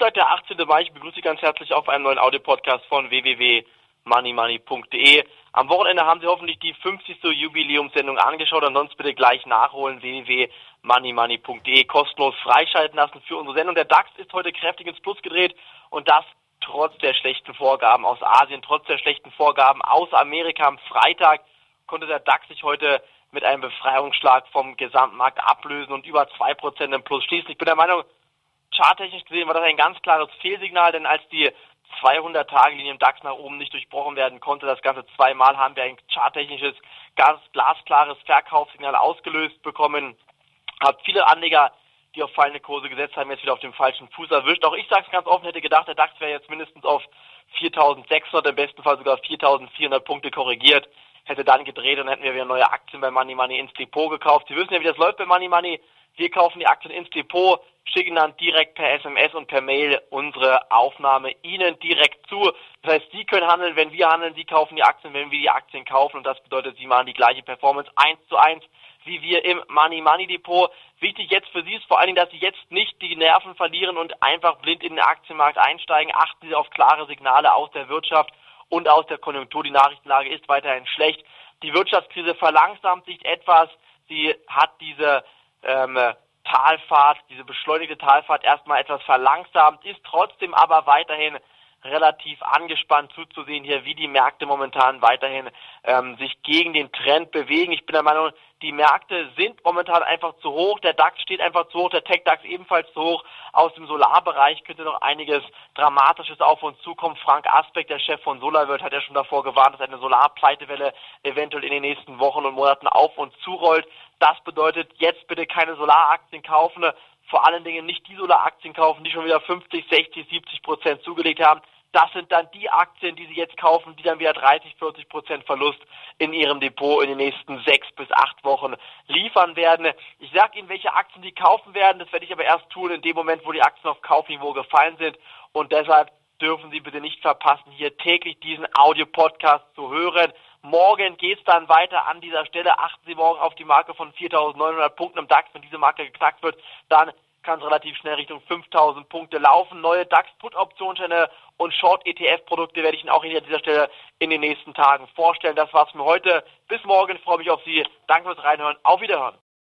18. Mai. Ich begrüße Sie ganz herzlich auf einem neuen Audio-Podcast von www.moneymoney.de. Am Wochenende haben Sie hoffentlich die 50. Jubiläumssendung angeschaut. Ansonsten bitte gleich nachholen. www.moneymoney.de kostenlos freischalten lassen für unsere Sendung. Der DAX ist heute kräftig ins Plus gedreht und das trotz der schlechten Vorgaben aus Asien, trotz der schlechten Vorgaben aus Amerika. Am Freitag konnte der DAX sich heute mit einem Befreiungsschlag vom Gesamtmarkt ablösen und über 2% im Plus schließen. Ich bin der Meinung, charttechnisch gesehen war das ein ganz klares Fehlsignal, denn als die 200-Tage-Linie im DAX nach oben nicht durchbrochen werden konnte, das Ganze zweimal haben wir ein charttechnisches, ganz glasklares Verkaufssignal ausgelöst bekommen. Hat viele Anleger, die auf fallende Kurse gesetzt haben, jetzt wieder auf dem falschen Fuß erwischt. Auch ich sage es ganz offen, hätte gedacht, der DAX wäre jetzt mindestens auf 4.600, im besten Fall sogar 4.400 Punkte korrigiert hätte dann gedreht und hätten wir wieder neue Aktien bei Money Money ins Depot gekauft. Sie wissen ja, wie das läuft bei Money Money. Wir kaufen die Aktien ins Depot, schicken dann direkt per SMS und per Mail unsere Aufnahme Ihnen direkt zu. Das heißt, Sie können handeln, wenn wir handeln, Sie kaufen die Aktien, wenn wir die Aktien kaufen und das bedeutet, Sie machen die gleiche Performance eins zu eins wie wir im Money Money Depot. Wichtig jetzt für Sie ist vor allen Dingen, dass Sie jetzt nicht die Nerven verlieren und einfach blind in den Aktienmarkt einsteigen. Achten Sie auf klare Signale aus der Wirtschaft und aus der Konjunktur. Die Nachrichtenlage ist weiterhin schlecht. Die Wirtschaftskrise verlangsamt sich etwas. Sie hat diese ähm, Talfahrt, diese beschleunigte Talfahrt erstmal etwas verlangsamt, ist trotzdem aber weiterhin relativ angespannt zuzusehen hier, wie die Märkte momentan weiterhin ähm, sich gegen den Trend bewegen. Ich bin der Meinung, die Märkte sind momentan einfach zu hoch. Der DAX steht einfach zu hoch, der Tech-DAX ebenfalls zu hoch. Aus dem Solarbereich könnte noch einiges Dramatisches auf uns zukommen. Frank Aspekt, der Chef von SolarWorld, hat ja schon davor gewarnt, dass eine Solarpleitewelle eventuell in den nächsten Wochen und Monaten auf uns zurollt. Das bedeutet, jetzt bitte keine Solaraktien kaufen, vor allen Dingen nicht die Solaraktien kaufen, die schon wieder 50, 60, 70 Prozent zugelegt haben. Das sind dann die Aktien, die Sie jetzt kaufen, die dann wieder 30, 40 Prozent Verlust in Ihrem Depot in den nächsten sechs bis acht Wochen liefern werden. Ich sage Ihnen, welche Aktien Sie kaufen werden. Das werde ich aber erst tun in dem Moment, wo die Aktien auf Kaufniveau gefallen sind. Und deshalb dürfen Sie bitte nicht verpassen, hier täglich diesen Audio-Podcast zu hören. Morgen geht es dann weiter an dieser Stelle. Achten Sie morgen auf die Marke von 4.900 Punkten im DAX. Wenn diese Marke geknackt wird, dann kann es relativ schnell Richtung 5000 Punkte laufen. Neue DAX-Put-Optionsscheine und Short-ETF-Produkte werde ich Ihnen auch an dieser Stelle in den nächsten Tagen vorstellen. Das war's für heute. Bis morgen. Ich freue mich auf Sie. Danke fürs Reinhören. Auf Wiederhören.